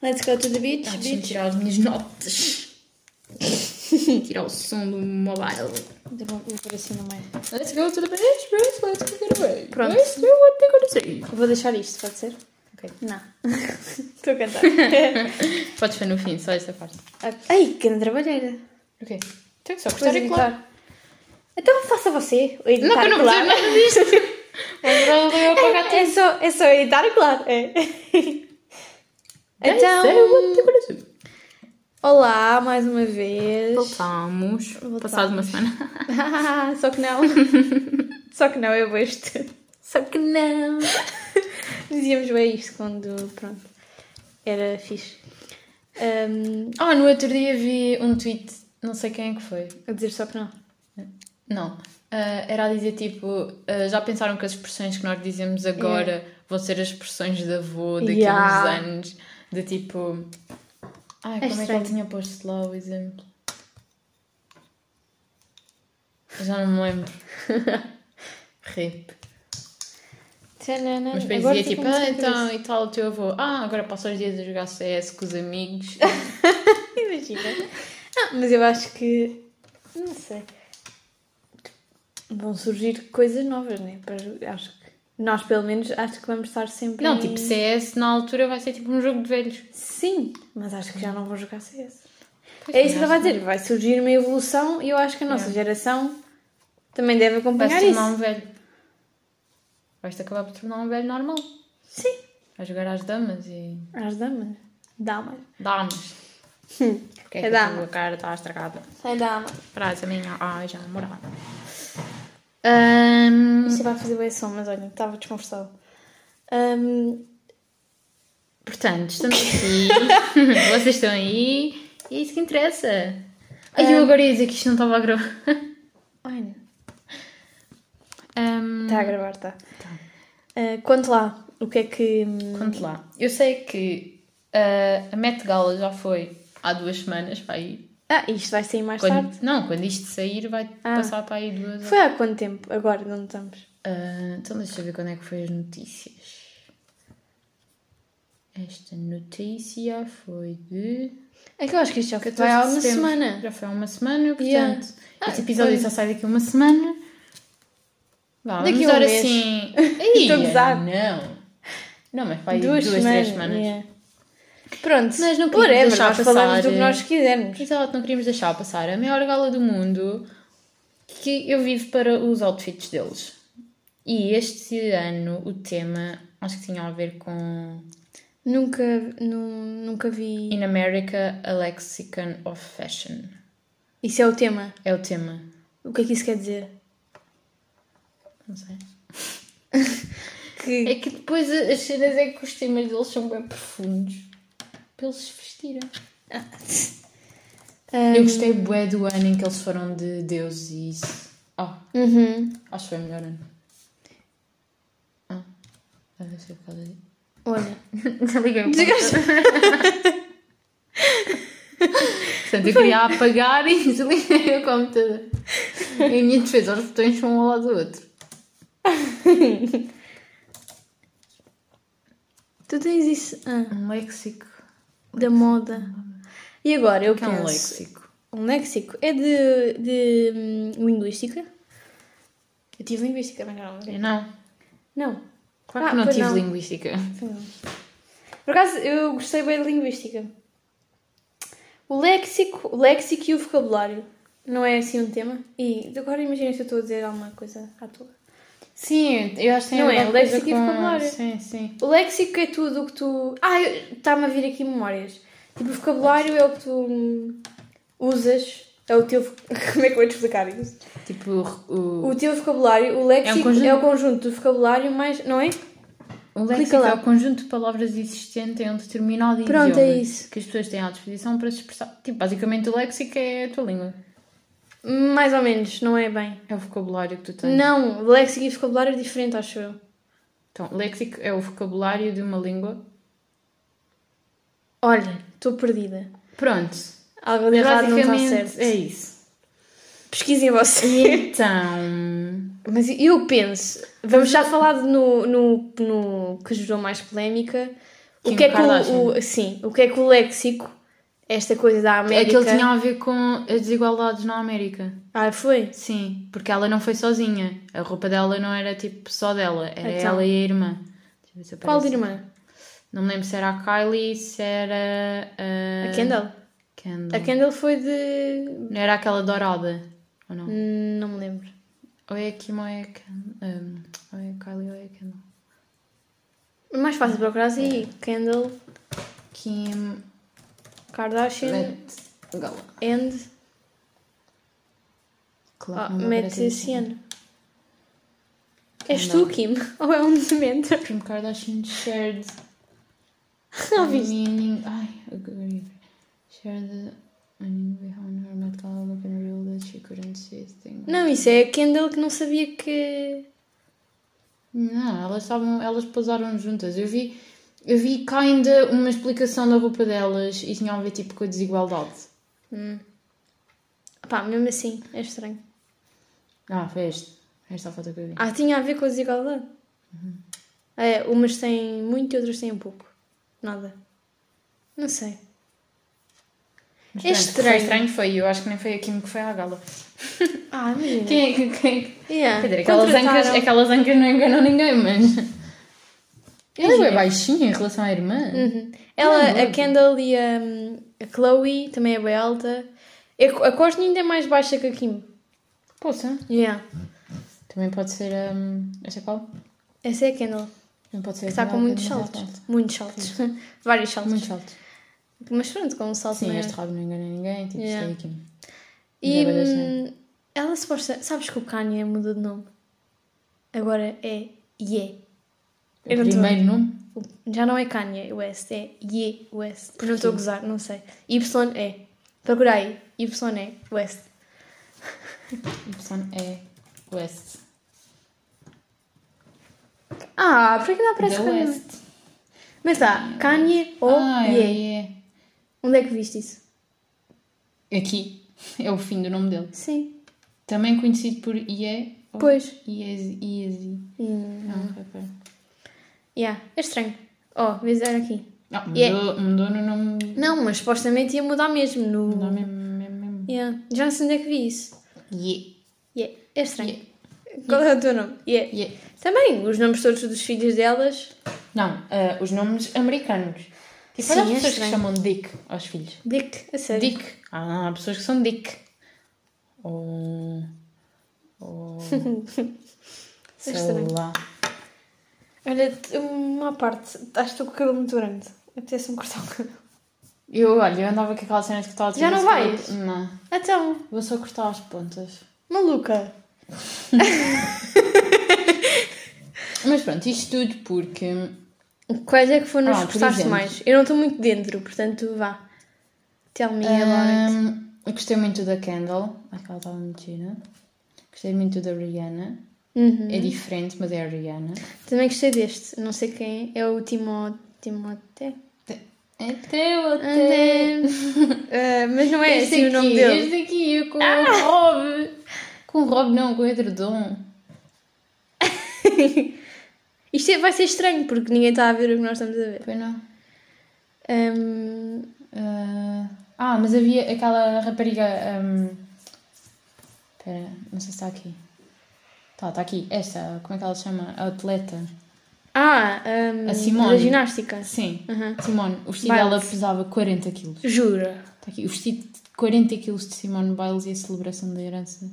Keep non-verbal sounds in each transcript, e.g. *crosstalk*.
Let's go to the beach, Ah, Deixa-me tirar as minhas notas. *laughs* tirar o som do mobile. Vou pôr assim no meio. Let's go to the beach, Bruce. Let's go get away. Pronto. Let's do what they're gonna say. Vou deixar isto, pode ser? Ok. Não. *laughs* Estou a cantar. *laughs* Podes ver no fim, só essa parte. Ai, que trabalheira. Ok. Tem que só cortar e colar. Então faça você. O editar Não, que eu não percebo nada disto. Pagar É só, é só editar claro. É. Então... what Então, gonna say. olá mais uma vez. Voltamos. Voltamos. Passado uma semana. *laughs* só que não. Só que não, eu vou este. Só que não. *laughs* Dizíamos bem isto quando, pronto, era fixe. Um, Ah, no outro dia vi um tweet, não sei quem é que foi. a dizer só que não. Não. Ah, era a dizer tipo, ah, já pensaram que as expressões que nós dizemos agora vão ser as expressões de avô daqui a Yeah. uns anos? De tipo. Ai, como é que estranho. ele tinha posto lá o exemplo? Já não me lembro. *laughs* Rip. Tchanana. Mas depois dizia tipo, ah, então e tal o teu avô. Ah, agora passa os dias a jogar CS com os amigos. *laughs* Imagina. Ah, mas eu acho que. Não sei. Vão surgir coisas novas, né? Para- Acho que. Nós, pelo menos, acho que vamos estar sempre. não, em- tipo, CS na altura vai ser tipo um jogo de velhos. Sim, mas acho que já não vão jogar CS. Pois É isso que eu também estava a dizer. Vai surgir uma evolução e eu acho que a nossa Yeah. geração também deve Vai acompanhar se isso. tornar um velho. Vais-te acabar por tornar um velho normal. Sim. Vai jogar às damas e. Às damas. Damas. Damas. Hum. Porque é É que a dama. tua cara está estragada? É dama. Para a minha. Ai, já namorada. Ahm, Isto vai fazer bem som, mas olha, estava desconfortável. Hum, portanto, estamos aqui. *laughs* Vocês estão aí. E é isso que interessa. Ai, eu agora ia dizer que isto não estava a gravar. olha, Ahm, está a gravar, está. Uh, conte lá, o que é que. Conte lá. Eu sei que ah, a Met Gala já foi há duas semanas para aí. Ah, isto vai sair mais Quando, tarde. não, quando isto sair vai Ah. passar para aí duas Foi há quanto tempo? Agora, onde estamos? Ah, então deixa eu ver quando é que foi as notícias. Esta notícia foi de. É que eu acho que isto já foi 14 há uma semana. Já foi há uma semana, portanto. Yeah. Este Ah, episódio foi. só sai daqui a uma semana. Vá, Daqui vamos um dar mês. assim. *laughs* Estou a. Não. Não, mas aí Duas, duas, semanas. três semanas. yeah. Pronto, Mas não queríamos whatever, deixar nós passar, falamos do que nós quisermos. Exato, não queríamos deixar passar a maior gala do mundo que eu vivo para os outfits deles. E este ano o tema acho que tinha a ver com Nunca, nu- nunca vi. In America a Lexicon of Fashion. Isso é o tema. É o tema. O que é que isso quer dizer? Não sei. *laughs* Que É que depois as cenas é que os temas deles são bem profundos. Para eles se vestirem. *laughs* Eu gostei bué do ano em que eles foram de Deus e isso. Ah, uhum. acho que foi o melhor ano. Ah, deve ser por causa disso. Olha, *laughs* Desliguei o Desligaste? computador. *laughs* Portanto, eu queria apagar e desliguei o computador. Em minha defesa, os botões são um ao lado do outro. tu tens isso ah, Um léxico. Da moda. E agora eu que é penso. um léxico? Um léxico é de, de hum, linguística. Eu tive linguística, já não Eu não. Não. Claro Ah, que não tive não. linguística. Por acaso, eu gostei bem de linguística. O léxico, o léxico e o vocabulário. Não é assim um tema? E agora imagina se eu estou a dizer alguma coisa à toa. Sim, eu acho que tem Não é? Léxico e com- vocabulário. Sim, sim. O léxico é tudo o que tu. Ah, está-me a vir aqui memórias. Tipo, o vocabulário é o que tu usas. É o teu. *laughs* Como é que eu vou te explicar isso? Tipo, o, O teu vocabulário, o léxico é, conjunto. o conjunto do vocabulário mais. Não é? o léxico é o conjunto de palavras existente em um determinado Pronto, idioma. é isso. Que as pessoas têm à disposição para se expressar. Tipo, basicamente o léxico é a tua língua. Mais ou menos, não é bem. É o vocabulário que tu tens. Não, léxico e vocabulário é diferente, acho eu. Então, léxico é o vocabulário de uma língua. Olha, estou perdida. Pronto. Algo de errado não está certo. é isso. Pesquisem você. E então. *laughs* Mas eu penso, vamos já falar no, no, no que gerou mais polémica, O que é que o, o- Sim, o que é que o léxico, esta coisa da É América. que ele tinha a ver com as desigualdades na América. Ah, foi? Sim, porque ela não foi sozinha. A roupa dela não era tipo só dela, era Então. ela e a irmã. Qual irmã? Não me lembro se era a Kylie, se era a. A Kendall. Kendall. A Kendall foi de. Não era aquela dourada, ou não? Hum, Não me lembro. Ou é a Kim ou é a Kendall. Um, ou é a Kylie ou é a Kendall. É mais fácil procurar assim. Kendall, Kim. Kardashian Met Gala. and. Claro, ano. És tu, Kim? Ou é um mentor? *laughs* Kim Kardashian shared Não viste? meaning. Ai, agora. Shared the meaning behind her Met Gala look and revealed that she couldn't see a thing. Não, isso é a Kendall que não sabia que. Não, elas estavam, elas pousaram juntas. Eu vi, eu vi cá ainda uma explicação da roupa delas e tinha a ver tipo com a desigualdade. Hum. Pá, mesmo assim, é estranho. Ah, foi este. Esta foto que eu vi. Ah, tinha a ver com a desigualdade. É, umas têm muito e outras têm pouco. Nada. Não sei. Mas é estranho. Foi estranho, foi. Eu acho que nem foi a Kim que foi à gala. *laughs* Ah, imagina. Quem é que. Quem... é Yeah. Quer dizer, aquelas ancas, aquelas ancas não enganam ninguém, mas. Ela é baixinha em relação à irmã. Uhum. Ela, Não, a não. Kendall e a, a Chloe também é bem alta. A, a Courtney ainda é mais baixa que a Kim. Poxa. Yeah. Também pode ser. Um, esta qual? Essa é a Kendall. Também pode ser. Está com muitos que é saltos. Muitos saltos. *laughs* Vários saltos. Muitos saltos. Mas pronto, com um salto Sim, maior. este rabo não engana ninguém. Tipo, Yeah. Kim. E é hum, ela suposta. Sabes que o Kanye mudou de nome? Agora é Ye. O Eu tô- primeiro nome? Já não é Kanye West, é Ye West. Não estou a gozar, não sei. Y é. Procura aí. Y é West. Y é West. Ah, por que não aparece The Kanye? West. Mas tá, Kanye ou Ah, é, Ye. é. Onde é que viste isso? Aqui. É o fim do nome dele. Sim. Também conhecido por ou Pois. Iezi. Iezi. Hum, Não, rapper. Yeah, é estranho. Oh, vês olha aqui. Não, mudou, Yeah. mudou no nome. Não, mas supostamente ia mudar mesmo no. No nome mesmo. mesmo. Yeah. Já não sei onde é que vi isso. Ie. Yeah. É estranho. Yeah. Qual é o teu nome? Yeah. Ie. Também, os nomes todos dos filhos delas. Não, ah, os nomes americanos. Tipo, Sim, olha as é pessoas que chamam Dick aos filhos. Dick, a sério. Dick. Ah, há pessoas que são Dick. Ou. Ou. *laughs* sei estranho. lá. Olha, uma parte. Acho que estou com o cabelo muito grande. Apetece-me cortar o cabelo. Eu, olha, eu andava com aquela cena de cortar Já não vais? Não. Então, Vou só cortar as pontas. maluca. *laughs* Mas pronto, isto tudo porque. Quais é que foram os Ah, que gostaste mais? Eu não estou muito dentro, portanto vá. Tell me about it. Ahm, eu gostei muito da Kendall. Aquela estava muito gira. Gostei muito da Rihanna. Uhum. É diferente, mas é a Rihanna. Também gostei deste. Não sei quem é. O Timo... Timote. É teu, até. *laughs* Ah, mas não é Este assim o nome aqui, dele. Este aqui, com o Rob. Com o Rob não, com o edredom. *laughs* Isto é- vai ser estranho porque ninguém está a ver o que nós estamos a ver. Foi não. Ahm, Ah, ah, mas havia aquela rapariga. ahm, Espera, não sei se está aqui. Está, está aqui. Esta, como é que ela se chama? A atleta. ah, ahm, A Simone. da ginástica. Sim. Uhum. Simone, o vestido Biles. dela pesava 40 quilos. Jura? Está aqui. O vestido de 40 quilos de Simone Biles e a celebração da herança.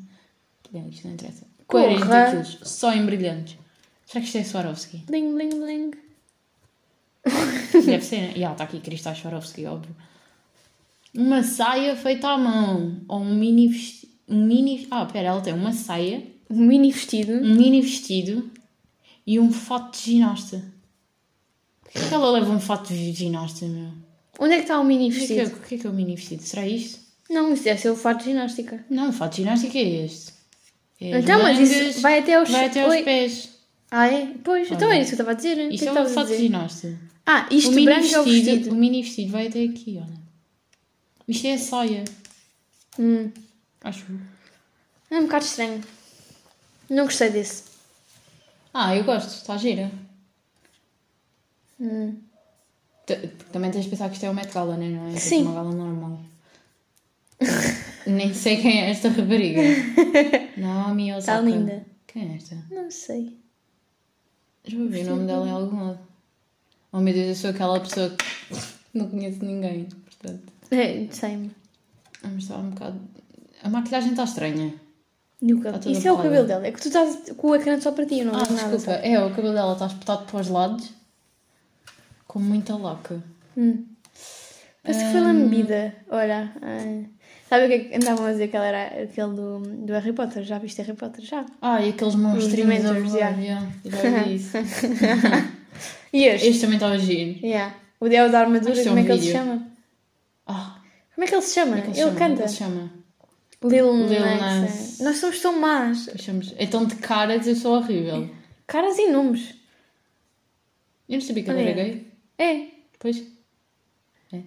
Bem, isto não interessa. 40 Porra. quilos, só em brilhantes. Será que isto é Swarovski? Bling, bling, bling. Deve ser, né? Já, está aqui Cristal Swarovski, óbvio. Uma saia feita à mão. Ou um mini vestido. Um mini... Ah, pera, ela tem uma saia, Um mini vestido. um mini vestido e um fato de ginasta. Porquê que ela leva um fato de ginasta, meu? Onde é que está o mini O que, é que é, vestido? o que é que é o mini vestido? Será isto? Não, isso deve ser o fato de ginástica. Não, o fato de ginástica é este. É Então, mas isso vai até aos, vai até aos Oi. pés. Ah, é? Pois, então Olha. é isso que eu estava a dizer. O que Isto é é que o fato de ginasta. Ah, isto o mini branco é o vestido, vestido. o mini vestido vai até aqui, olha. Isto é a saia, Hum, acho é um bocado estranho. Não gostei desse. Ah, eu gosto, está gira. Hum. T- Também tens de pensar que isto é o Met Gala, né? não é? Tipo Sim. uma gala normal. Nem sei quem é esta rapariga. *laughs* Naomi Osaka. Está linda. Quem é esta? Não sei. Já ouvi o nome dela em algum lado. Oh meu Deus, eu sou aquela pessoa que *laughs* não conheço ninguém, portanto. É, sei-me. Vamos estar um bocado. A maquilhagem está estranha. E o cabelo? Isso é o cabelo dela. É que tu estás com o ecrã só para ti, eu não Ah, nada. desculpa, sabe? é, o cabelo dela está espetado para os lados com muita laca. Hum. Parece que foi lambida. Olha. ah, Sabe o que é que andavam a dizer que ela era aquele do, do Harry Potter? Já viste Harry Potter? Já. Ah, e aqueles monstrinhos a Dementors, voar, yeah. já vi *laughs* isso. E este? Este também estava giro. Yeah. O Diabo da Armadura, é como é um que ele se chama? Ah, Como é que ele se chama? é ele, ele chama? É canta. ele se chama? Lil, Lil Nas. Nas. é. Nós somos tão más. Achamos... Então de caras eu sou horrível. Caras e nomes. Eu não sabia que ele era gay. É. Pois.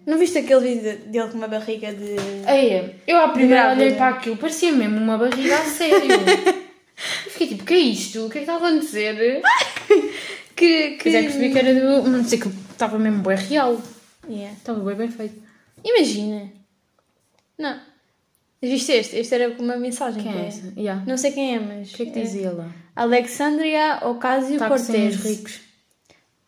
Não viste aquele vídeo dele com uma barriga de. Ei, eu à primeira olhei para aquilo, parecia mesmo uma barriga a sério. *laughs* eu fiquei tipo, o que é isto? O que é que está a acontecer? *laughs* Que. que... É que percebi que era do. Não sei que estava mesmo bem real. Yeah. Estava bem bem feito. Imagina. Não. Viste este? Este era uma mensagem. Quem que é essa? Yeah. Não sei quem é, mas. O que é que dizia lá? Alexandria Ocasio-Cortez. Táxi ricos.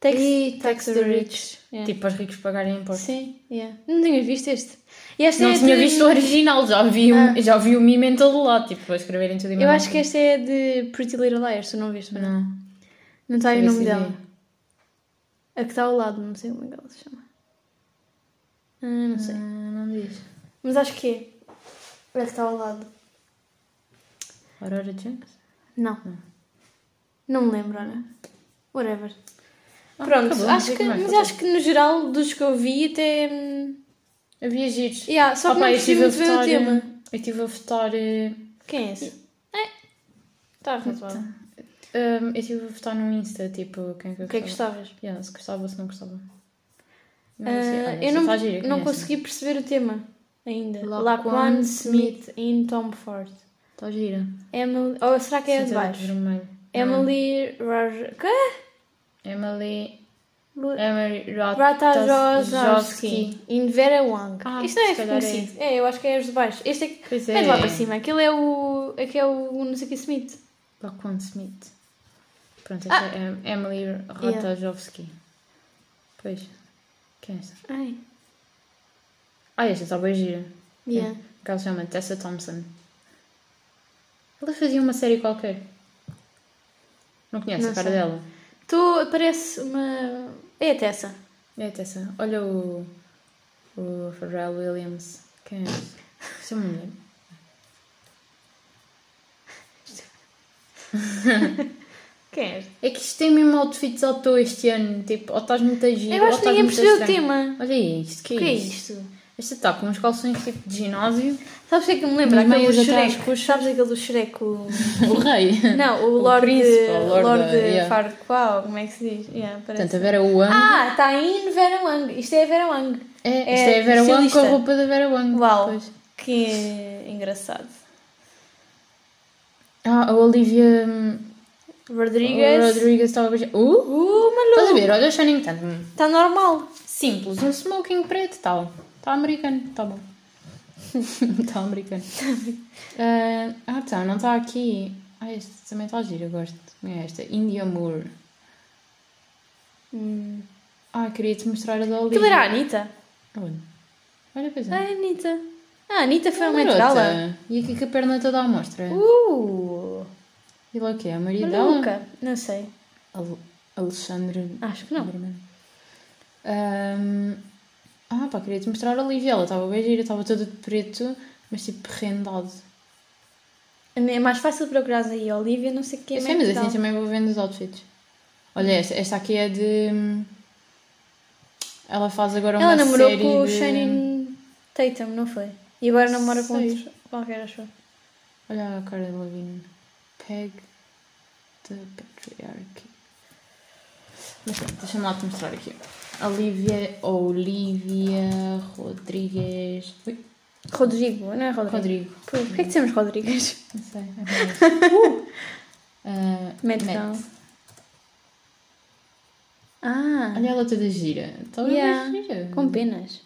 Tax, E tax the rich. Yeah. Tipo, para os ricos pagarem impostos. Sim, yeah. Não tinhas visto este? Este Não é tinha de- visto o original, já vi, o, já vi o meme em todo lado, tipo, a escreverem tudo em Eu acho que este é de Pretty Little Liars, tu não viste? Não, Não. não está aí o nome dela. A que está ao lado, não sei como é que ela se chama. Ah, não sei. Ah, não diz. Mas acho que é. Que está ao lado. Aurora Junks? Não. Não me lembro, olha. Whatever. Ah, Pronto, acabou, não acho sei que, é que mas acho que no geral, dos que eu vi, até. hum, Havia giros. Yeah, só que Opa, não eu estive a muito bem o votar, tema. Eu estive a votar. eh, Quem é esse? É. Está razoável. um, eu estive a votar no Insta, tipo, quem é que eu O que é que gostava. gostavas? Yeah, se gostava ou se não gostava. Mas, Ah, assim, olha, eu não, tá gira, não consegui perceber o tema ainda. Laquan Smith in Tom Ford. Está gira. Emily. Ou será que é a de Cinta baixo? vermelho. Emily Raj... Quê? Emily. Lu- Emily Ratajkowski. In Vera Wang. Ah, Isto não é é conhecido. É. eu acho que é os de baixo. Este é, que- Pois é de lá é. para cima. Aquele é o. Aqui é o não sei que Smith. Laquan Smith. Pronto, Ah. é Emily Ratajkowski. Pois. Quem é esta? Ai. Ah, esta está bem gira. Yeah. Que ela se chama Tessa Thompson. Ela fazia uma série qualquer. Não conhece Não a cara sei. dela? Tu parece uma. É a Tessa. É a Tessa. Olha o. O Pharrell Williams. Quem é esse? Essa mulher. *laughs* Quem é? É que isto tem mesmo outfits à toa este ano. Tipo, ou estás muito giro, Eu ou acho que ninguém percebeu o tema. Olha isto, que O é que é isto? isto? Esta está com uns calções tipo de ginásio. Sabes o que é que me lembra? Aquele do Shrek. Sabes aquele do Shrek? O... O rei. Não, o *laughs* O Lord, príncipe, o Lord da- yeah. Farquaad, como é que se diz? Yeah, parece. Portanto, a Vera Wang. Ah, está em Vera Wang. Isto é a Vera Wang. é, é isto é a Vera Wang com a roupa da Vera Wang. Uau, Pois. que engraçado. Ah, a Olivia hum, Rodrigues. Rodrigues estava a beijar. Uh! Uh, Estás a maluco. ver? Olha o Shining Tatum. Está normal. Simples, um smoking preto, tal. Está americano, está bom. Está americano. Ah, ah, tá, não está aqui. Ah, este também está giro, eu gosto. É esta? India Moore. Hum. Ah, queria-te mostrar a da Olivia. Aquilo era a Anitta. Onde? Olha, pois é. Ah, a Anitta. Ah, a Anitta foi uma garota. E aqui com a perna toda à mostra. Uh, E lá o que é? A Maria dela? maluca. Não sei. Al Alexandre. Acho que não. Berman. Ah, pá, queria-te mostrar a Olivia. Ela estava bem gira, estava toda de preto, mas tipo rendado. É mais fácil procurar aí a Olivia, não sei o que é sei, mas assim também vou vendo os outfits. Olha, esta, esta aqui é de. Ela faz agora uma Ela namorou série com o de... Shannon Tatum, não foi? E agora namora com outro qualquer, acho. Olha a cara da Lavigne. Peg the Patriarchy. Mas deixa-me lá te mostrar aqui. Olivia, Olivia Rodrigues. Ui, Rodrigo, não é Rodrigo? Rodrigo. Pois, Porquê é que dizemos Rodrigues? Não sei. é uh, Met. Gala. Ah, Olha ela toda gira. Está bem Yeah. gira. com penas.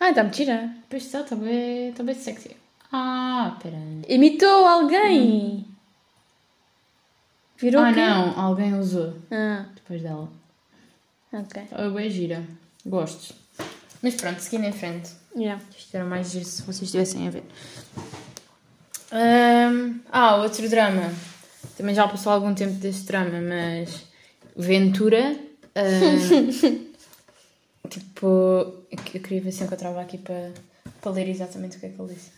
Ah, está muito gira. Pois está, está bem, está bem sexy. Ah, pera. Imitou alguém. Virou Ah, não, alguém usou Ah, depois dela. Ok. Está bem gira. Gosto. Mas pronto, seguindo em frente. Yeah. Isto era mais giro se vocês estivessem a ver. Ahm, ah, outro drama. Também já passou algum tempo deste drama, mas Ventura. ahm, *laughs* tipo, eu eu queria ver se encontrava aqui para, para ler exatamente o que é que ele disse.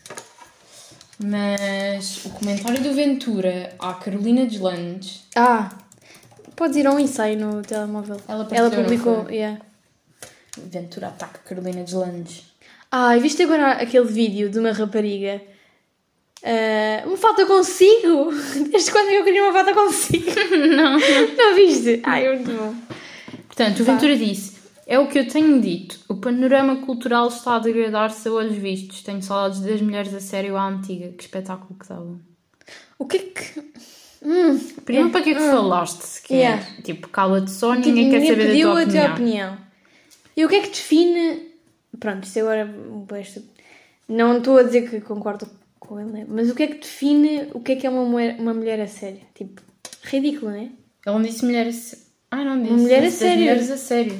Mas o comentário do Ventura à Carolina Deslandes. Ah, podes ir a um ensaio no telemóvel. Ela Ela publicou, yeah. Ventura ataca Carolina Deslandes. Ah, e viste agora aquele vídeo de uma rapariga? Ah, uma foto consigo? *laughs* Desde quando é eu queria uma foto consigo? *laughs* Não. Não viste? Ai, é muito bom. Portanto, o Ventura disse: É o que eu tenho dito. O panorama cultural está a degradar-se a olhos vistos. Tenho saudades das mulheres a sério à antiga. Que espetáculo que dava. O que é que. Hum, Primeiro, para que é que falaste sequer? Yeah. Tipo, cala-te só, tipo, ninguém quer ninguém saber pediu da tua a tua opinião. opinião. E o que é que define. Pronto, isto agora. é Não estou a dizer que concordo com ele, né? mas o que é que define o que é que é uma mulher, uma mulher a sério? Tipo, ridículo, não é? Ele não disse mulher a sério. Ah, não disse. mulher a Disse sério. mulheres a sério.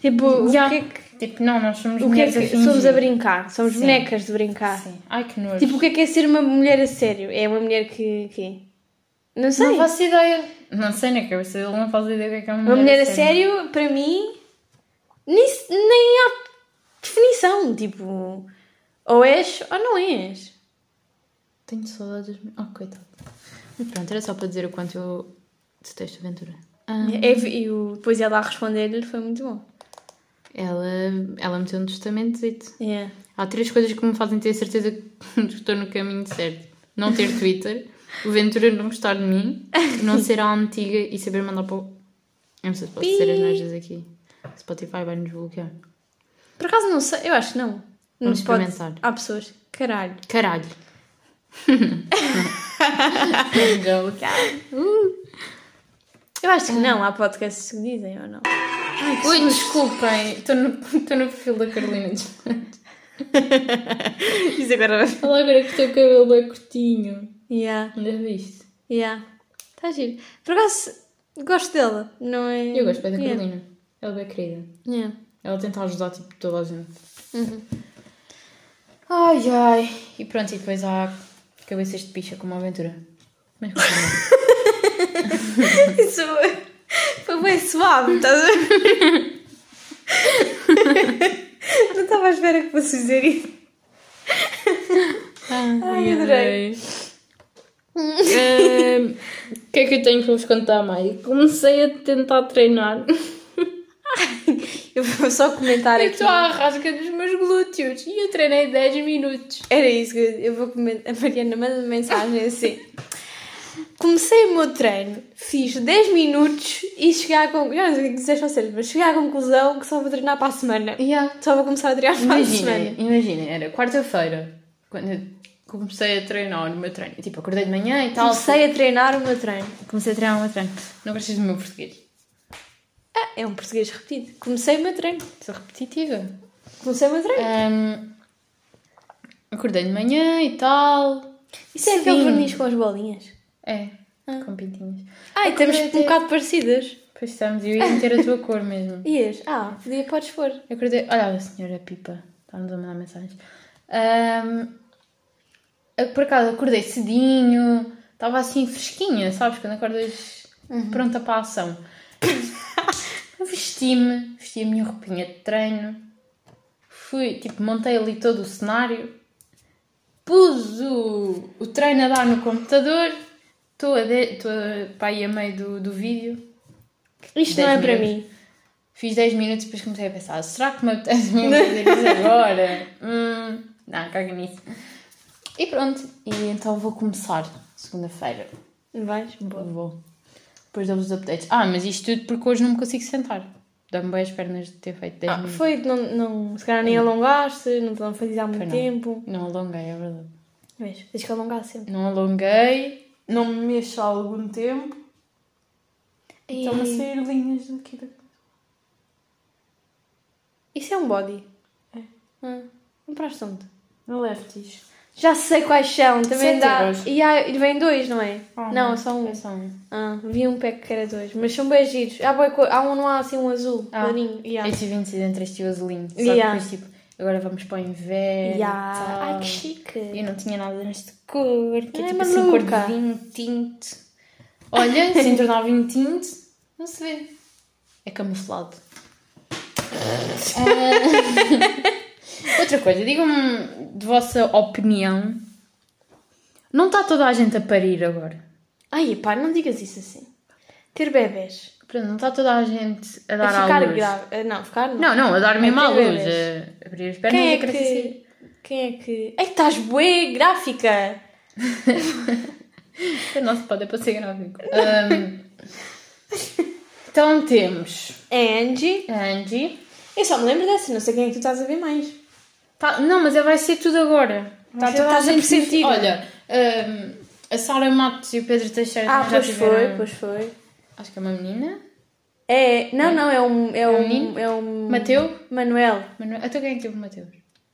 Tipo, Já. o que é que. Tipo, não, nós somos O que é mulheres que a somos a brincar? Somos Sim. bonecas de brincar. Sim. Ai, que nojo. Tipo, o que é que é ser uma mulher a sério? É uma mulher que. que... Não sei. Não faço ideia. Não sei na cabeça dele, não faço ideia do que é que é uma Uma mulher a sério, para mim, nem, nem há definição. Tipo, ou és ou não és. Tenho saudades. Oh, coitado. Mas pronto, era só para dizer o quanto eu detesto a aventura. Ah, É, e o, depois ela a responder-lhe foi muito bom. ela, ela meteu um testamento dito. Yeah. Há três coisas que me fazem ter certeza que *laughs* estou no caminho certo. Não ter Twitter, o Ventura não gostar de mim, não ser a antiga e saber mandar para o... Eu não sei se posso dizer as nejas aqui. Spotify vai nos bloquear. Por acaso não sei, eu acho que não. Não Vamos pode. experimentar. Há pessoas. Caralho. Caralho. Eu acho que não, há podcasts que dizem ou não. Ui, desculpem. Estou no, estou no perfil da Carolina. *laughs* Isso agora. Olha agora que o teu cabelo é curtinho. Yeah, Ainda viste? yeah. Está giro. Por acaso, gosto dela, não é? Eu gosto bem da Yeah. Carolina. Ela é bem querida. Yeah. Ela tenta ajudar tipo, toda a gente. Uhum. Ai ai. E pronto, e depois há cabeças de picha como a aventura. Mas. *laughs* Isso foi bem suave, estás a ver? *laughs* Não estava à espera que fosse dizer isso. Ai, adorei. Ahm, O que é que eu tenho para vos contar mais? Comecei a tentar treinar. Eu vou só comentar Eu aqui. estou à rasca dos meus glúteos e eu treinei 10 minutos. Era isso que eu, eu vou comentar. A Mariana manda uma mensagem assim. Comecei o meu treino, fiz 10 minutos e cheguei à conclusão. Já não sei o que disseste sério, mas cheguei à conclusão que só vou treinar para a semana. Só vou começar a treinar para a semana. Imaginem, era quarta-feira, quando eu comecei a treinar no meu treino. Tipo, acordei de manhã e tal. Comecei a treinar o meu treino. comecei a treinar o meu treino. Não gostas do meu português? Ah, é um português repetido. Comecei o meu treino. Sou repetitiva. Comecei o meu treino. Ahm, acordei de manhã e tal. Isso é aquele Sim. verniz com as bolinhas. É, com pintinhos. Ah, e estamos até- um bocado parecidas. Pois estamos, eu ia meter a tua cor mesmo. *laughs* Ias? Ah, podia, podes pôr. Eu acordei. Olha a senhora Pipa, está-nos a mandar mensagens. Eu, por acaso acordei cedinho, estava assim fresquinha, sabes? Quando acordas pronta para a ação. *laughs* Vesti-me, vesti a minha roupinha de treino, fui, tipo, montei ali todo o cenário, pus o, o treino a dar no computador, estou a, de, estou a, para aí a meio do, do vídeo. Isto 10 não é para minutos. mim. Fiz 10 minutos e depois comecei a pensar: será que me apetece mesmo fazer isso *laughs* agora? hum, não, caga nisso. E pronto, e então vou começar segunda-feira. Vais? Boa. Vou. Depois dou os updates. Ah, mas isto tudo porque hoje não me consigo sentar. Dá-me bem as pernas de ter feito 10 Ah, minutos. foi, não, não, se calhar nem alongaste, não te não fazes há muito não. tempo. Não alonguei, é verdade. Vês, tens que alongar sempre. Não alonguei, não me mexo há algum tempo. E- Estão a sair linhas daqui da Isso é um body. É. Ah, compraste onde? No Lefties. Já sei quais são, também Sete dá. euros. E há, e vem dois, não é? Ah, não, é só um. É só um. Ah, vi um pack que era dois, mas são bem giros. Há, co- há um, não há assim um azul, Ah, clarinho. Yeah. Eu tive indeciso entre este e o azulinho. Só Yeah. depois, tipo, agora vamos para o inverno. Yeah. tal. Ai que chique. Eu não tinha nada nesta cor, que é Ai, tipo assim, cor maluca. de vinho tinto. Olha, se entornar vinho tinto, não se vê. É camuflado. *laughs* *laughs* Outra coisa, digam-me de vossa opinião. Não está toda a gente a parir agora? Ai, pá, não digas isso assim. Ter bebés. Pronto, não está toda a gente a A dar à ficar luz? grávida. Não, ficar não. Não, não, a dar mesmo A à luz. A abrir as pernas Quem é e crescer. que. Quem é que. Ei, estás bué gráfica! *laughs* O nosso pode é para ser gráfico. Ahm, então temos É Angie. a Angie. Eu só me lembro dessa, não sei quem é que tu estás a ver mais. Tá- não, mas é- vai ser tudo agora. Tá Está toda a gente sentida. Olha, ahm, a Sara Matos e o Pedro Teixeira Ah, pois já foi, tiveram. pois foi. Acho que é uma menina. É, não, não, é um. É um. menino? É um Mateu? Manuel. Manuel. Até quem é que teve o Mateus?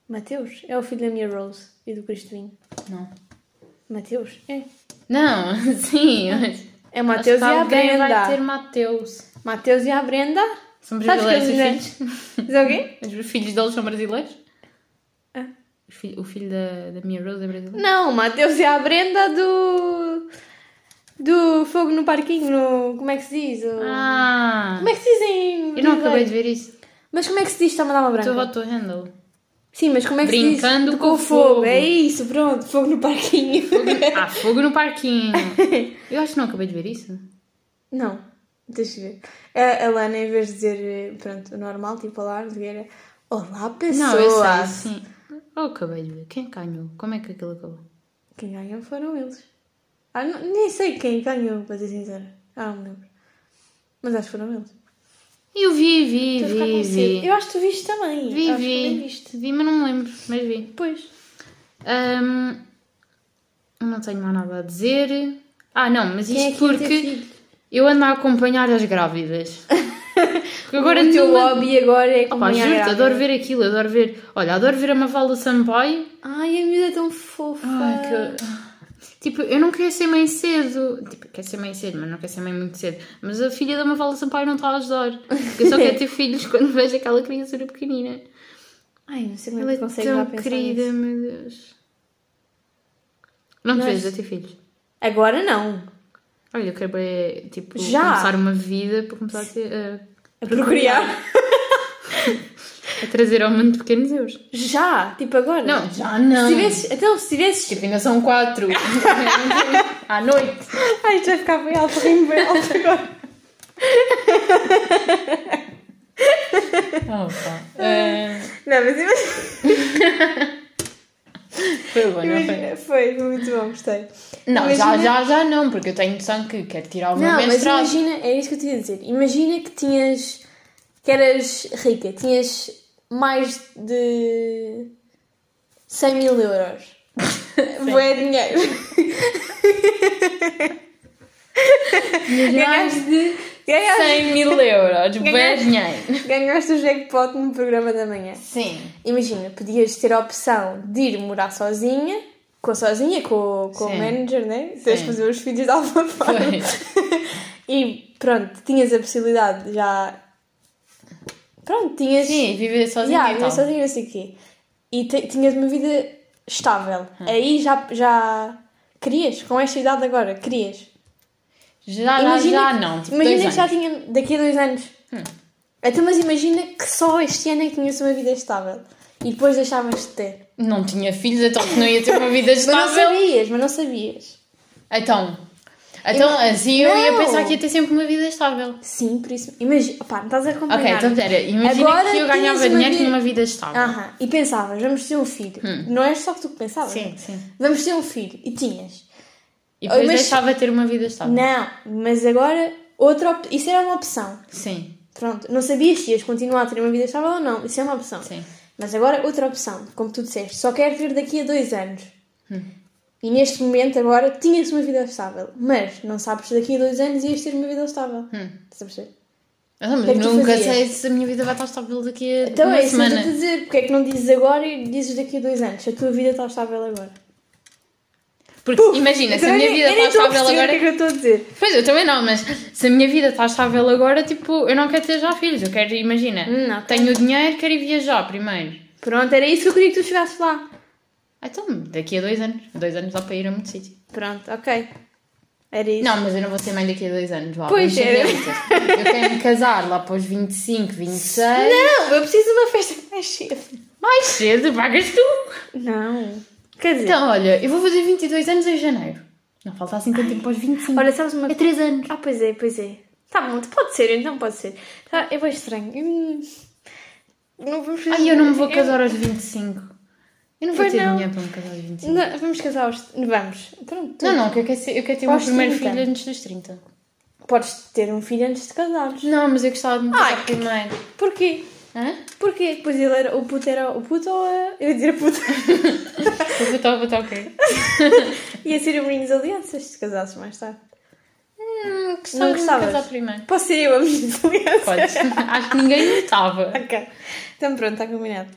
Mateus? É o filho da minha Rose e do Cristovinho. Não. Mateus? É. Não, *laughs* sim. É o Mateus e a alguém vai ter Brenda. Mateus. Mateus e a Brenda. São brasileiros os filhos? Diz alguém? *laughs* Os filhos deles são brasileiros? Filho- O filho da, da minha Rose é brasileiro? Não, o Mateus e a Brenda do. Do Fogo no Parquinho. No, como é que se diz? O- Ah! Como é que se diz em. Eu não acabei de ver isso. Mas como é que se diz? Está-me a dar uma branca. Estou a tua handle. Sim, mas como é que se diz? Brincando com o fogo. fogo. É isso, pronto. Fogo no Parquinho. Ah, fogo no parquinho. *laughs* Eu acho que não acabei de ver isso. Não, deixa eu ver. A, a Lana, em vez de dizer, eh, pronto, o normal, tipo, quê, era Olá, pessoas. Não, eu sei, sim. Eu acabei de ver. Quem ganhou? Como é que aquilo acabou? Quem ganhou foram eles. Ah, não- nem sei quem ganhou, para ser sincera. Ah, não me lembro. Mas acho que foram eles. Eu vi, vi, Estou vi, vi. Eu acho que tu viste também. Vi, acho vi. viste. Vi, mas não me lembro. Mas vi. Pois. Ahm, não tenho mais nada a dizer. Ah, não, mas é isto ter porque eu ando a acompanhar as grávidas. *laughs* *laughs* Agora o teu nenhuma- hobby agora é acompanhar juro-te, grávida. adoro ver aquilo, adoro ver. Olha, adoro ver a Mafalda Sampaio. Ai, a miúda é tão fofa. Ai, que... Tipo, eu não queria ser mãe cedo. Tipo, quero ser mãe cedo, mas não quero ser mãe muito cedo. Mas a filha da Mafalda Sampaio não está a ajudar. Porque eu só quero ter *laughs* filhos quando vejo aquela criatura pequenina. Ai, não sei como Ela é é que consegues já tão pensar querida, nisso. meu Deus. Não te Mas- vejo a ter filhos. Agora não. Olha, eu quero tipo, Já? começar uma vida para começar a, ter, a, A procriar. *laughs* a trazer ao mundo pequenos eus. Já, tipo agora. Não, já não. Se tivesses, então, se tivesses. Tipo, ainda são quatro. *laughs* à noite. Ai, vai ficar bem alto, rimo bem alto agora. *laughs* Opa. Eh, Não, mas imagina. Foi bom, não foi? imagina foi, muito bom, gostei. Não, já, Imagina- já, já não, porque eu tenho noção que quero tirar o meu Não, mas mestrado. imagina, é isso que eu te ia dizer. Imagina que tinhas. que eras rica, tinhas mais de 100 mil euros. *laughs* Boé dinheiro. Ganhaste de. Ganhaste, 100 mil euros, bem Ganhaste- dinheiro. ganhaste o jackpot no programa da manhã. Sim. Imagina, podias ter a opção de ir morar sozinha, com sozinha, com, com o manager, né? Tens de fazer os filhos de alguma forma. *laughs* e pronto, tinhas a possibilidade de já. Pronto, tinhas. Sim, viver sozinha Yeah, viver sozinha, não sei o quê. E tinhas uma vida estável. Hum. Aí já, já. Querias, com esta idade agora, querias. Já, Imagina já, que- não. Tipo, imagina que já anos. Hum. tinha daqui a dois anos. Então, mas imagina que só este ano é que tinhas uma vida estável. E depois deixavas de ter. Não tinha filhos, então que não ia ter uma vida *laughs* Mas não estável. sabias, mas não sabias. Então, então não- assim eu ia Não. pensar que ia ter sempre uma vida estável. Sim, por isso. Imagina, opá, não estás a Ok, acompanhar. então pera, imagina Agora que eu ganhava dinheiro vida- tinha uma vida estável. Aham. E pensavas, vamos ter um filho. Não és só que tu que pensavas. Sim, sim. Vamos ter um filho. E tinhas. E depois Mas- deixava de ter uma vida estável. Não, mas agora outra. Isso era uma opção. Sim, Pronto, não sabias se ias continuar a ter uma vida estável ou não. Isso é uma opção. sim. Mas agora outra opção, como tu disseste, só quero ter daqui a dois anos. Hum. E neste momento agora tinhas uma vida estável, mas não sabes se daqui a dois anos ias ter uma vida estável. Hum. Estás a perceber? Ah, mas é nunca fazias? sei se a minha vida vai estar estável daqui a Então uma é isso que eu semana. estou a dizer. Porque é que não dizes agora e dizes daqui a dois anos? A tua vida está estável agora. Porque imagina, se a minha vida eu está estável agora. O que é que eu estou a dizer? Pois eu também não, mas se a minha vida está estável agora, tipo, eu não quero ter já filhos. Eu quero, imagina, Hum, ok. tenho o dinheiro, quero ir viajar primeiro. Pronto, era isso que eu queria que tu chegasses lá. Ah, Então, daqui a dois anos. Dois anos dá para ir a muito sítio. Pronto, ok. Era isso. Não, mas eu não vou ser mãe daqui a dois anos. Vá, Pois é. Eu quero me casar lá para os 25, 26. Não, eu preciso de uma festa mais cedo. Mais cedo, pagas tu. Não. Quer dizer, Então, olha, eu vou fazer 22 anos em janeiro. Não falta assim tanto tempo para os 25. olha, sabes uma É 3 anos. Ah, pois é, pois é. Tá bom, pode ser, então pode ser. Tá, é bem estranho. Hum, Não vamos fazer. Ai, eu não me vou casar aos 25. Eu não vou Pois ter não. dinheiro para me casar aos 25. Não, vamos casar aos. Vamos. Pronto. Não, não, que eu quero, ser, eu quero ter o meu Aos primeiro 30. filho antes dos 30. Podes ter um filho antes de casares. Não, mas eu gostava de me casar Ai, primeiro. Porquê? Hã? Porquê? Depois ele era. O puto era o puto ou a. Eu ia dizer *laughs* a puto. Vou botar, vou botar o quê? *laughs* ia ser o Meninos Alianças se casasses mais tarde. Hum, Não gostavas? casar primeiro. Posso ser eu a Meninos Alianças? Podes. *laughs* Acho que ninguém notava. ok. Então pronto, está combinado.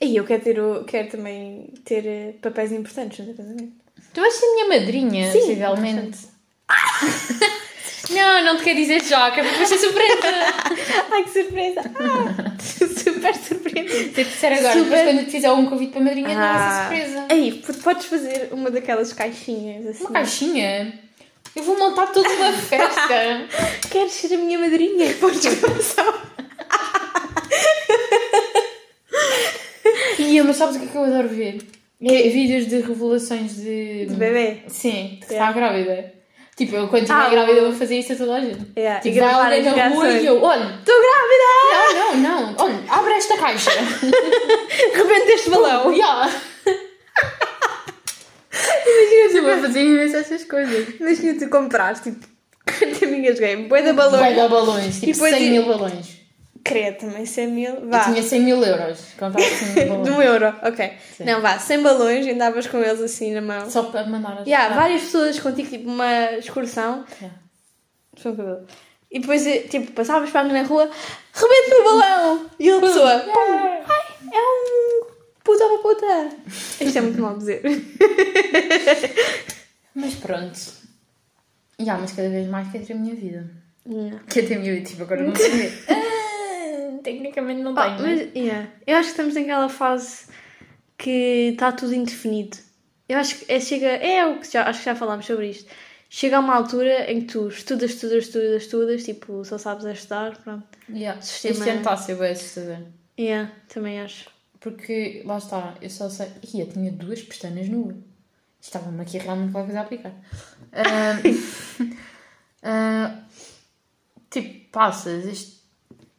E eu quero, ter o, quero também ter eh, papéis importantes no casamento. Tu vais ser minha madrinha, Sim, possivelmente. Não, não te quero dizer já, que é para ser surpresa. *laughs* Ai, que surpresa! Ah, *laughs* super surpresa! Se eu disser agora, Super. depois quando te fizer um convite para madrinha, não vai ser surpresa. Aí, podes fazer uma daquelas caixinhas assim. Uma caixinha? Eu vou montar toda uma *laughs* festa. Queres ser a minha madrinha? Podes começar. Ia, mas sabes o que é que eu adoro ver? É vídeos de revelações de... De bebê. Sim, que Yeah. está grávida. Tipo, eu quando estiver Ah, grávida eu vou fazer isso a toda a gente. Yeah, Tipo, vai alguém na rua e eu, olha, Estou grávida! não, não, não, olha, abre esta caixa. *laughs* Rebenta este balão! Yeah. Imagina, eu vou fazer imenso essas coisas. Imagina tu comprares, tipo, *laughs* quantas amigas game, boi da balão. Vai dar balões, tipo E depois 100 i- mil balões. Credo, também 100 mil. Eu Vá. tinha 100 mil euros. 100 mil balões. De um euro, ok. Sim. Não, vá, 100 balões, andavas com eles assim na mão. Só para mandar as Yeah, várias pessoas contigo, tipo, uma excursão. Yeah. E depois, eh, tipo, passavas para alguém na rua, rebenta o balão! E a pessoa, *laughs* pum, ai, é um puta ou puta. Isto é muito mal dizer. *laughs* Mas pronto. Yeah, mas cada vez mais quero ter a minha vida. Não. Quero ter a minha vida, tipo, agora não tenho. *laughs* Tecnicamente não Ah, tenho. né? mas, yeah. Eu acho que estamos naquela fase que está tudo indefinido. Eu acho que é, chega, é o que já, acho que já falámos sobre isto. Chega a uma altura em que tu estudas, estudas, estudas, estudas, tipo, só sabes a estudar, pronto. Yeah. Sistema- Este ano está a assustador. Yeah, também acho. Porque, lá está, eu só sei. Ih, eu tinha duas pestanas nuas. Estava-me aqui realmente qualquer coisa a aplicar. *laughs* Ah, ah, tipo, passas este-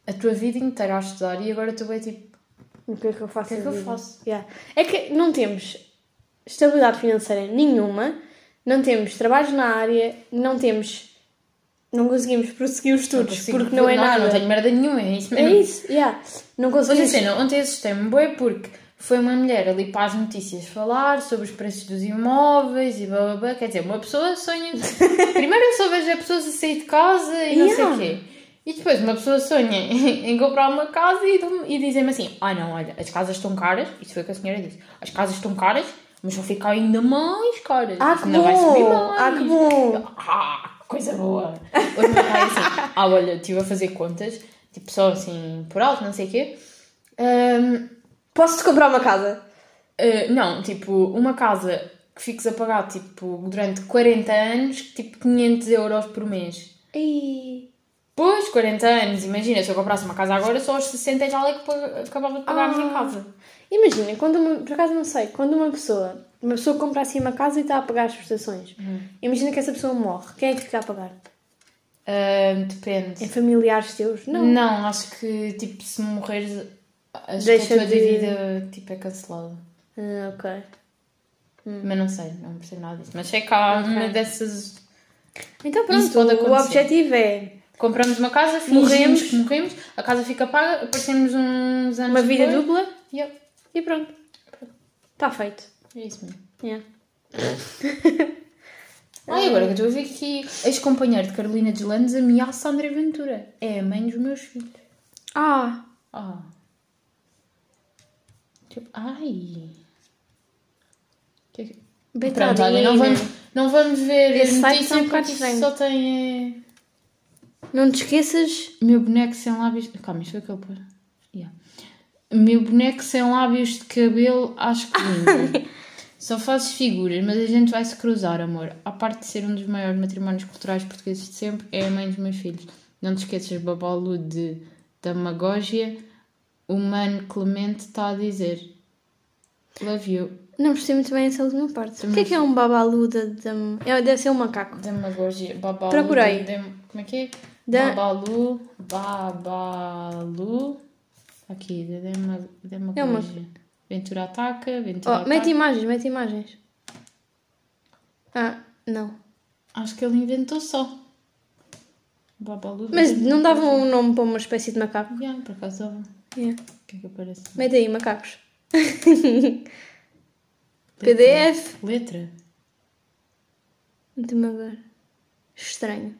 a tua vida inteira a estudar e agora tu é tipo. O que é que eu faço? O que é que eu vida? faço? Yeah. É que não temos estabilidade financeira nenhuma, não temos trabalhos na área, não temos. Não conseguimos prosseguir os estudos porque não é nada. Não tenho merda nenhuma, é isso É mesmo. isso, yeah. Não Mas conseguimos. assim, não, ontem assustei-me bem porque foi uma mulher ali para as notícias falar sobre os preços dos imóveis e blá blá blá. Quer dizer, uma pessoa sonha. *laughs* Primeiro eu só vejo as pessoas a sair de casa e não Yeah. sei o quê. E depois uma pessoa sonha em, comprar uma casa e, e dizem-me assim: ah não, olha, as casas estão caras. Isso foi o que a senhora disse: as casas estão caras, mas vão ficar ainda mais caras. Ah, que ainda vai subir bom! mais. Ah, que bom! Ah, coisa boa! Hoje meu pai assim, ah, olha, estive a fazer contas, tipo só assim por alto, não sei o quê. Ahm, Posso-te comprar uma casa? ah, não, tipo, uma casa que fiques a pagar tipo durante 40 anos, tipo 500 euros por mês. Ei. Pois, 40 anos, imagina, se eu comprasse uma casa agora, só aos 60 e tal é que acabava de pagar a minha Ah. casa. Imagina, quando uma, por acaso não sei, quando uma pessoa, uma pessoa compra assim uma casa e está a pagar as prestações, Uhum. imagina que essa pessoa morre, quem é que fica a pagar? Ah, depende. É familiares teus? Não. Não, acho que tipo, se morreres, acho Deixa que a tua de- dívida tipo, é cancelada. Ah, ok. Mas não sei, não percebo nada disso. Mas sei que há Ok. uma dessas. Então pronto, o objetivo é Compramos uma casa, fingimos Morremos. que morremos, a casa fica paga, aparecemos uns anos uma vida depois. dupla Yep, e pronto. Está feito. é isso mesmo. Yeah. *laughs* Ai, agora que eu estou a ver aqui, ex-companheiro de Carolina Deslandes ameaça André Ventura. É a mãe dos meus filhos. Ah, Ah. Tipo, ai. Que é que- Pronto, olha, não vamos, não vamos ver Esse a site notícia é porque só tem... é, Não te esqueças. Meu boneco sem lábios... Calma, isto foi aquele pôr. Yeah. Meu boneco sem lábios de cabelo, acho que *laughs* lindo. Só fazes figuras, mas a gente vai se cruzar, amor. A parte de ser um dos maiores matrimónios culturais portugueses de sempre, é a mãe dos meus filhos. Não te esqueças, Babalu de Damagógia. O mano Clemente está a dizer: Love you. Não percebi muito bem essa última parte. O Também que é que é um babaluda de... É, deve ser um macaco. Demagogia. Babalu. Procurei. de Como é que é? Da- Babalu. Babalu. Aqui, de dema, demagogia. Ventura ataca, Ventura Oh, ataca. mete imagens, mete imagens. Ah, não. Acho que ele inventou só. Babalu. Mas não davam um nome para uma espécie de macaco. Yeah, por acaso dava. O Yeah. que é que aparece? Mete aí, macacos. *laughs* PDF. Letra. Muito agora. Estranho.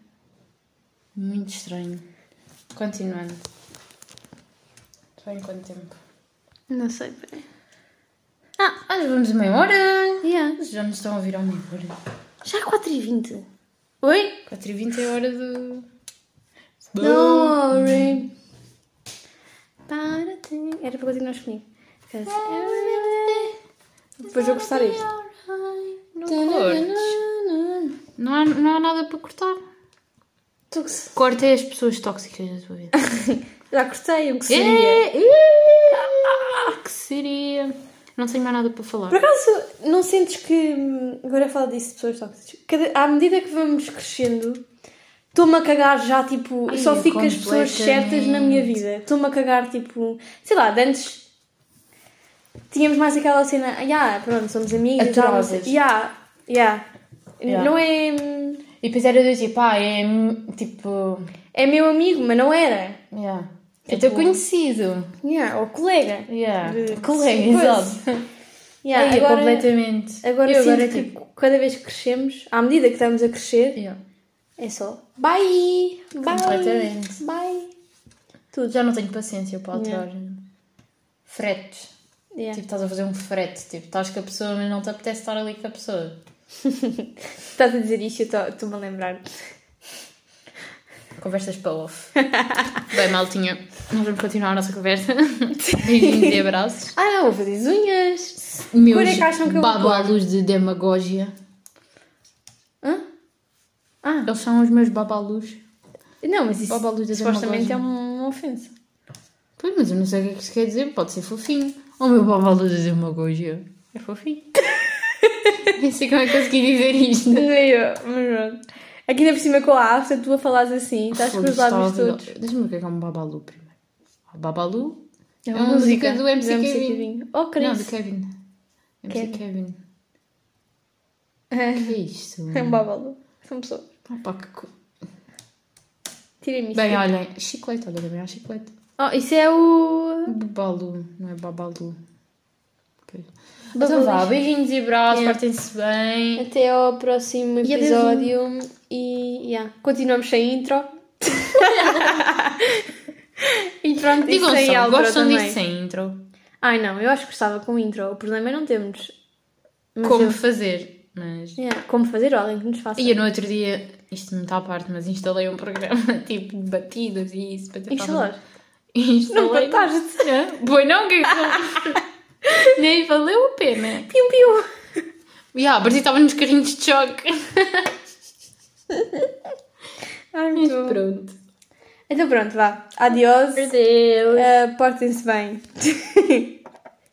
Muito estranho. Continuando. Só em quanto tempo? Não sei, peraí. Ah, olha, vamos a meia hora. Yeah. Já nos estão a ouvir ao meia hora. Já é 4h20. Oi? 4h20 é a hora do. Worry. Para ti. Era para continuar comigo. Because every- Depois eu gostar isto. Não cortes. Não há, não há nada para cortar. Tux. Corta as pessoas tóxicas da tua vida. *laughs* Já cortei o que seria. É, é, que seria? Não tenho mais nada para falar. Por acaso, não sentes que. Agora falo disso de pessoas tóxicas. Cada- à medida que vamos crescendo, estou-me a cagar já, tipo. Ai, só fico as pessoas certas na minha vida. Estou-me a cagar, tipo. Sei lá, de antes. Tínhamos mais aquela cena. Ah, yeah, pronto, somos amigas. já, Atrosas. Yeah, yeah. Yeah. Não é. E depois era do tipo, ah, é tipo. É meu amigo, mas não era. Yeah. É teu conhecido. Yeah, ou colega. Yeah. De- Colega, exato. *laughs* Yeah, Ai, agora, completamente. agora Eu agora, que tipo. cada vez que crescemos, à medida que estamos a crescer, Yeah. é só bye, bye, Completamente. bye. Tudo. Já não tenho paciência para alterar fretes. Yeah. Tipo, estás a fazer um frete. Tipo, estás com a pessoa, mas não te apetece estar ali com a pessoa. *laughs* Estás a dizer isto, eu estou-me a lembrar. Conversas para off. *laughs* Bem, maltinha, nós vamos continuar a nossa conversa. Beijinhos e abraços. Ah, não, vou fazer as unhas. Meus Cor é que acham que eu pôr? babalus de demagogia. Hã? Ah, Eles são os meus babalus. não, mas isso Babalus supostamente é demagogia. uma ofensa. Pois, mas eu não sei o que é que isso quer dizer. Pode ser fofinho. O meu babalu de demagogia. É fofinho. *laughs* Nem sei como é que consegui dizer isto. Nem eu, mas pronto. Aqui ainda por cima com a afta, tu a falares assim, estás com os lábios todos. Deixa-me ver o que é que é um babalu primeiro. Ah, Babalu É uma música do MC do Kevin. Oh, Não, Cris. de Kevin. MC Kevin. Kevin. É O que é isto? é um babalu. São pessoas. Opa, que co- Tirem-me isso. Bem, olhem, chiclete, olha também há chiclete. Oh, isso é o. Babalu, não é babalu. Então vá, beijinhos e abraços, Yeah. portem-se bem. Até ao próximo E episódio. E yeah, continuamos sem intro. *laughs* e pronto, e Digam sem só, gostam também. disto sem intro? Ai não, eu acho que gostava com intro. O problema é não termos. Mas Como eu- fazer, mas... Yeah, como fazer ou alguém que nos faça. E eu no outro dia, isto não está à parte, mas instalei um programa *laughs* tipo de batidas e isso para tentar Instalar. Instalei. Não contaste. Pois não, que é que *laughs* *laughs* Nem valeu a pena. Piu piu. E ah, parecia que estava nos carrinhos de choque. Ai, Mas muito bom. pronto. Então pronto, vá. Adiós. Adeus. Uh, Portem-se bem. *laughs*